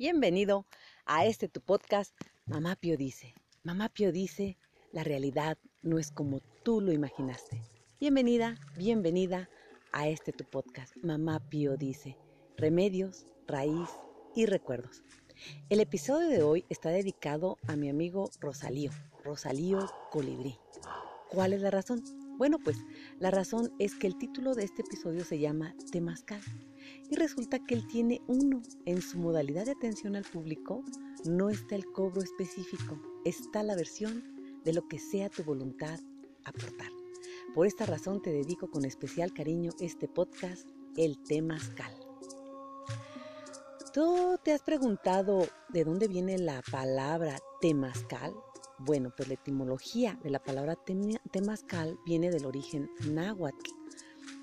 Bienvenido a este tu podcast, Mamá Pio dice. Mamá Pio dice, la realidad no es como tú lo imaginaste. Bienvenida, bienvenida a este tu podcast, Mamá Pio dice, remedios, raíz y recuerdos. El episodio de hoy está dedicado a mi amigo Rosalío, Rosalío Colibrí. ¿Cuál es la razón? Bueno, pues la razón es que el título de este episodio se llama Temascal y resulta que él tiene uno. En su modalidad de atención al público no está el cobro específico, está la versión de lo que sea tu voluntad aportar. Por esta razón te dedico con especial cariño este podcast, El Temascal. ¿Tú te has preguntado de dónde viene la palabra Temascal? Bueno, pues la etimología de la palabra temazcal viene del origen náhuatl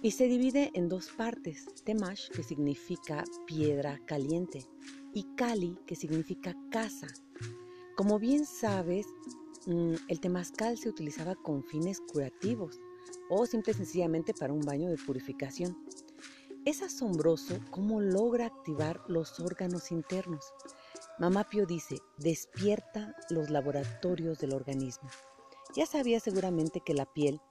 y se divide en dos partes, temash, que significa piedra caliente, y cali, que significa casa. Como bien sabes, mm, el temazcal se utilizaba con fines curativos o simple y sencillamente para un baño de purificación. Es asombroso cómo logra activar los órganos internos. Mamá Pio dice, despierta los laboratorios del organismo. Ya sabía seguramente que la piel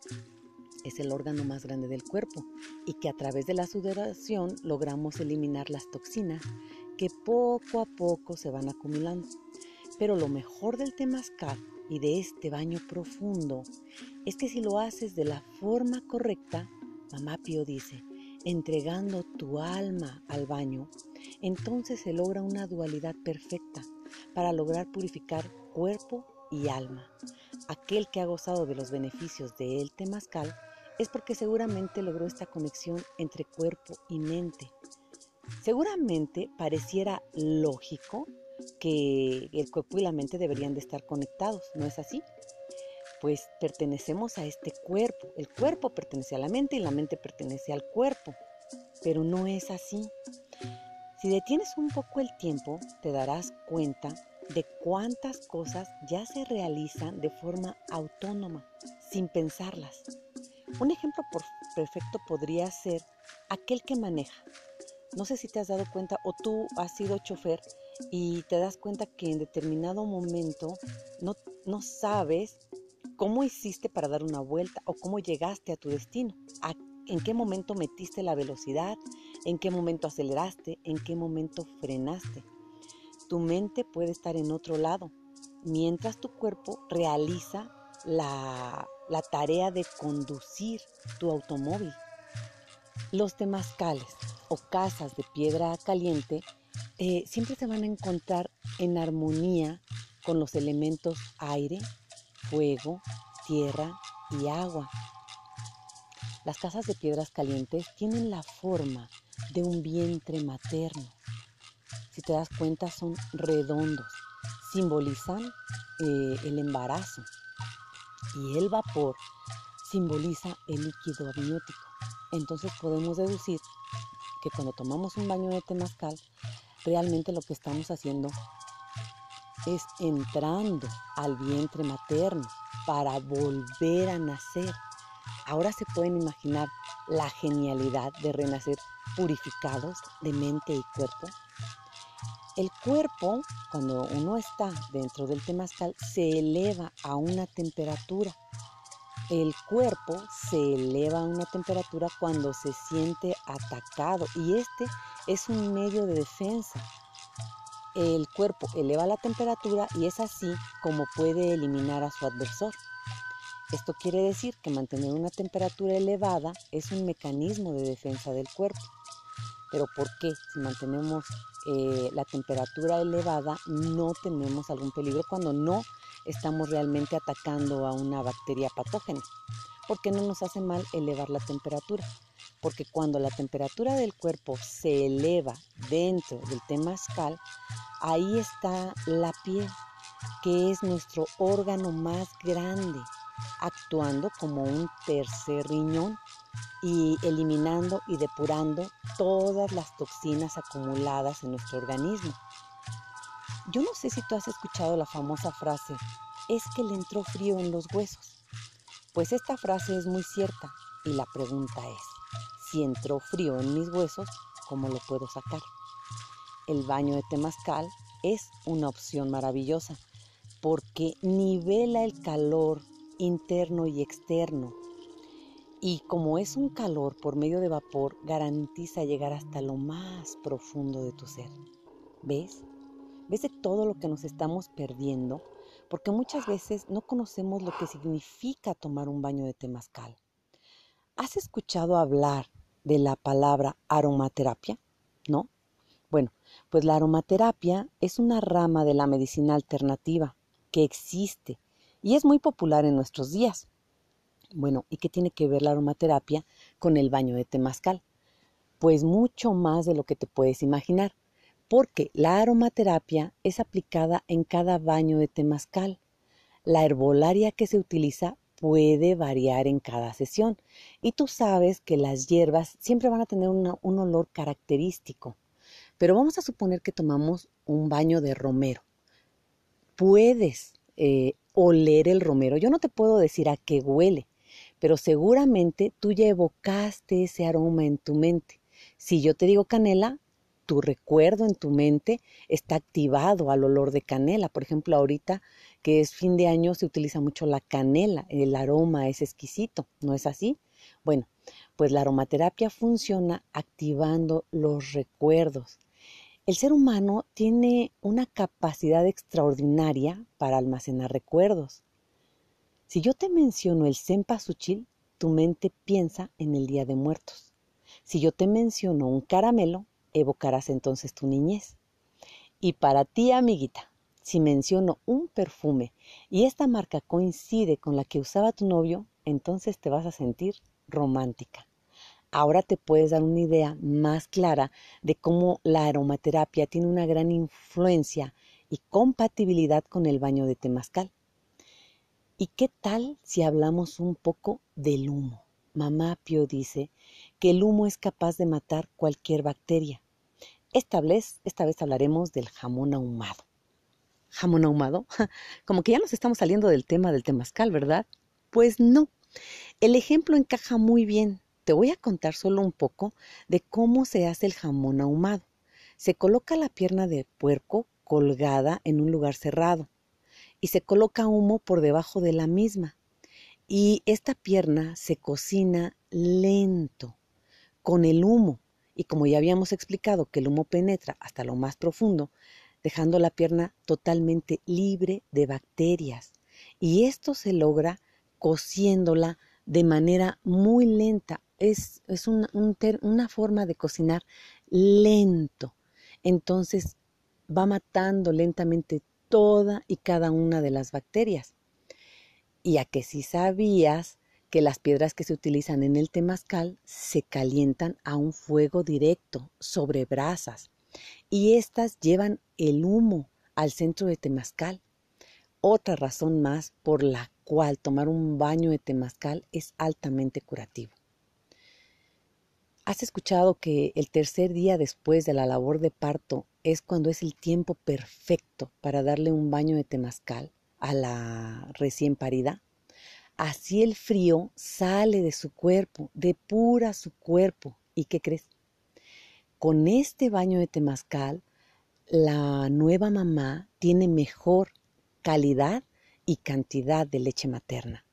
es el órgano más grande del cuerpo y que a través de la sudoración logramos eliminar las toxinas que poco a poco se van acumulando. Pero lo mejor del temazcal y de este baño profundo es que si lo haces de la forma correcta, Mamá Pio dice, entregando tu alma al baño, entonces se logra una dualidad perfecta para lograr purificar cuerpo y alma. Aquel que ha gozado de los beneficios de el temazcal es porque seguramente logró esta conexión entre cuerpo y mente. Seguramente pareciera lógico que el cuerpo y la mente deberían de estar conectados, ¿no es así? Pues pertenecemos a este cuerpo, el cuerpo pertenece a la mente y la mente pertenece al cuerpo, pero no es así. Si detienes un poco el tiempo, te darás cuenta de cuántas cosas ya se realizan de forma autónoma, sin pensarlas. Un ejemplo perfecto podría ser aquel que maneja. No sé si te has dado cuenta o tú has sido chofer y te das cuenta que en determinado momento no, no sabes cómo hiciste para dar una vuelta o cómo llegaste a tu destino, en qué momento metiste la velocidad, en qué momento aceleraste, en qué momento frenaste. Tu mente puede estar en otro lado, mientras tu cuerpo realiza la, tarea de conducir tu automóvil. Los temazcales o casas de piedra caliente eh, siempre se van a encontrar en armonía con los elementos aire, fuego, tierra y agua. Las casas de piedras calientes tienen la forma de un vientre materno. Si te das cuenta son redondos, simbolizan eh, el embarazo y el vapor simboliza el líquido amniótico. Entonces podemos deducir que cuando tomamos un baño de temazcal, realmente lo que estamos haciendo es entrando al vientre materno para volver a nacer. Ahora se pueden imaginar la genialidad de renacer purificados de mente y cuerpo. El cuerpo, cuando uno está dentro del temazcal, se eleva a una temperatura. El cuerpo se eleva a una temperatura cuando se siente atacado y este es un medio de defensa. El cuerpo eleva la temperatura y es así como puede eliminar a su adversor. Esto quiere decir que mantener una temperatura elevada es un mecanismo de defensa del cuerpo. Pero ¿por qué? Si mantenemos eh, la temperatura elevada no tenemos algún peligro cuando no estamos realmente atacando a una bacteria patógena. Porque no nos hace mal elevar la temperatura. Porque cuando la temperatura del cuerpo se eleva dentro del temazcal, ahí está la piel, que es nuestro órgano más grande, actuando como un tercer riñón y eliminando y depurando todas las toxinas acumuladas en nuestro organismo. Yo no sé si tú has escuchado la famosa frase, es que le entró frío en los huesos. Pues esta frase es muy cierta y la pregunta es, si entró frío en mis huesos, ¿cómo lo puedo sacar? el baño de temazcal es una opción maravillosa porque nivela el calor interno y externo. Y como es un calor por medio de vapor, garantiza llegar hasta lo más profundo de tu ser. ¿Ves? ¿Ves de todo lo que nos estamos perdiendo? Porque muchas veces no conocemos lo que significa tomar un baño de temazcal. ¿Has escuchado hablar de la palabra aromaterapia? ¿No? Bueno, pues la aromaterapia es una rama de la medicina alternativa que existe y es muy popular en nuestros días. Bueno, ¿y qué tiene que ver la aromaterapia con el baño de temazcal? Pues mucho más de lo que te puedes imaginar, porque la aromaterapia es aplicada en cada baño de temazcal. La herbolaria que se utiliza puede variar en cada sesión y tú sabes que las hierbas siempre van a tener un olor característico. Pero vamos a suponer que tomamos un baño de romero. Puedes eh, oler el romero. Yo no te puedo decir a qué huele, pero seguramente tú ya evocaste ese aroma en tu mente. Si yo te digo canela, tu recuerdo en tu mente está activado al olor de canela. Por ejemplo, ahorita que es fin de año se utiliza mucho la canela, el aroma es exquisito, ¿no es así? Bueno, pues la aromaterapia funciona activando los recuerdos. El ser humano tiene una capacidad extraordinaria para almacenar recuerdos. Si yo te menciono el cempasúchil, tu mente piensa en el Día de Muertos. Si yo te menciono un caramelo, evocarás entonces tu niñez. Y para ti, amiguita, si menciono un perfume y esta marca coincide con la que usaba tu novio, entonces te vas a sentir romántica ahora te puedes dar una idea más clara de cómo la aromaterapia tiene una gran influencia y compatibilidad con el baño de temazcal. ¿Y qué tal si hablamos un poco del humo? Mamá Pio dice que el humo es capaz de matar cualquier bacteria. Esta vez, esta vez hablaremos del jamón ahumado. ¿Jamón ahumado? Como que ya nos estamos saliendo del tema del temazcal, ¿verdad? Pues no. El ejemplo encaja muy bien te voy a contar solo un poco de cómo se hace el jamón ahumado. Se coloca la pierna de puerco colgada en un lugar cerrado y se coloca humo por debajo de la misma. Y esta pierna se cocina lento con el humo. Y como ya habíamos explicado que el humo penetra hasta lo más profundo, dejando la pierna totalmente libre de bacterias. Y esto se logra cociéndola de manera muy lenta es, una forma de cocinar lento. Entonces va matando lentamente toda y cada una de las bacterias. Y a que si sabías que las piedras que se utilizan en el temazcal se calientan a un fuego directo sobre brasas y éstas llevan el humo al centro de temazcal. Otra razón más por la cual tomar un baño de temazcal es altamente curativo. ¿Has escuchado que el tercer día después de la labor de parto es cuando es el tiempo perfecto para darle un baño de temazcal a la recién parida? Así el frío sale de su cuerpo, depura su cuerpo. ¿Y qué crees? Con este baño de temazcal, la nueva mamá tiene mejor calidad y cantidad de leche materna.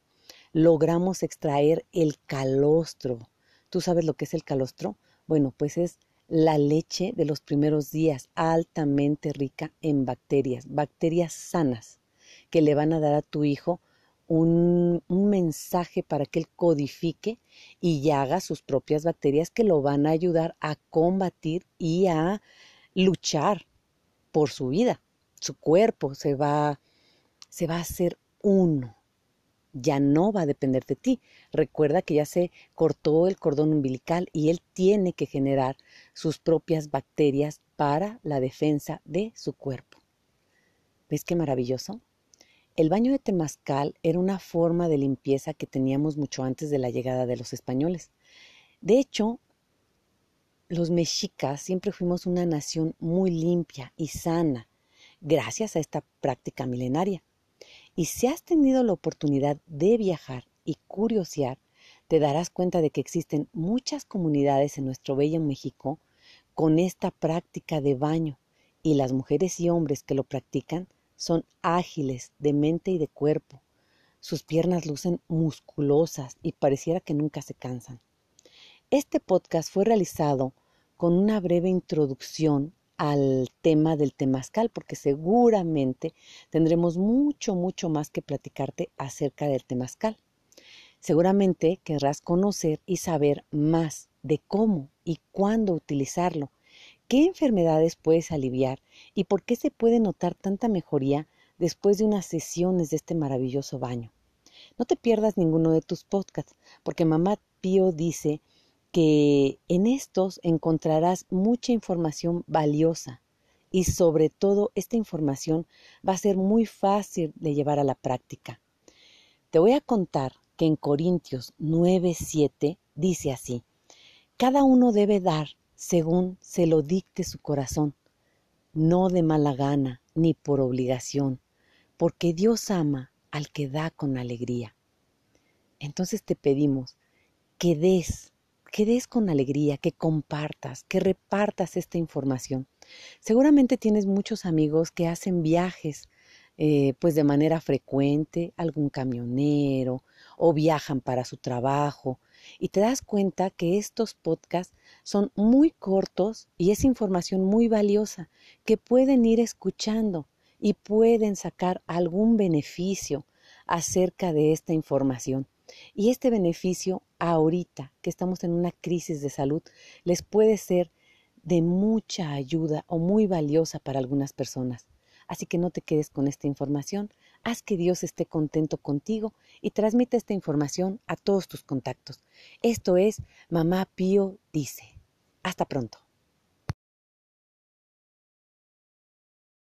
Logramos extraer el calostro, ¿Tú sabes lo que es el calostro? Bueno, pues es la leche de los primeros días, altamente rica en bacterias, bacterias sanas, que le van a dar a tu hijo un, mensaje para que él codifique y haga sus propias bacterias que lo van a ayudar a combatir y a luchar por su vida. Su cuerpo se va, se va a hacer uno ya no va a depender de ti. Recuerda que ya se cortó el cordón umbilical y él tiene que generar sus propias bacterias para la defensa de su cuerpo. ¿Ves qué maravilloso? El baño de temazcal era una forma de limpieza que teníamos mucho antes de la llegada de los españoles. De hecho, los mexicas siempre fuimos una nación muy limpia y sana, gracias a esta práctica milenaria. Y si has tenido la oportunidad de viajar y curiosear, te darás cuenta de que existen muchas comunidades en nuestro bello México con esta práctica de baño, y las mujeres y hombres que lo practican son ágiles de mente y de cuerpo. Sus piernas lucen musculosas y pareciera que nunca se cansan. Este podcast fue realizado con una breve introducción al tema del temazcal, porque seguramente tendremos mucho, mucho más que platicarte acerca del temazcal. Seguramente querrás conocer y saber más de cómo y cuándo utilizarlo, qué enfermedades puedes aliviar y por qué se puede notar tanta mejoría después de unas sesiones de este maravilloso baño. No te pierdas ninguno de tus podcasts, porque Mamá Pío dice que en estos encontrarás mucha información valiosa y sobre todo esta información va a ser muy fácil de llevar a la práctica. Te voy a contar que en Corintios 9:7 dice así: Cada uno debe dar según se lo dicte su corazón, no de mala gana ni por obligación, porque Dios ama al que da con alegría. Entonces te pedimos que des, que des con alegría, que compartas, que repartas esta información. Seguramente tienes muchos amigos que hacen viajes eh, pues de manera frecuente, algún camionero o viajan para su trabajo y te das cuenta que estos podcasts son muy cortos y es información muy valiosa que pueden ir escuchando y pueden sacar algún beneficio acerca de esta información. Y este beneficio ahorita que estamos en una crisis de salud les puede ser de mucha ayuda o muy valiosa para algunas personas. Así que no te quedes con esta información, haz que Dios esté contento contigo y transmite esta información a todos tus contactos. Esto es Mamá Pío dice. Hasta pronto.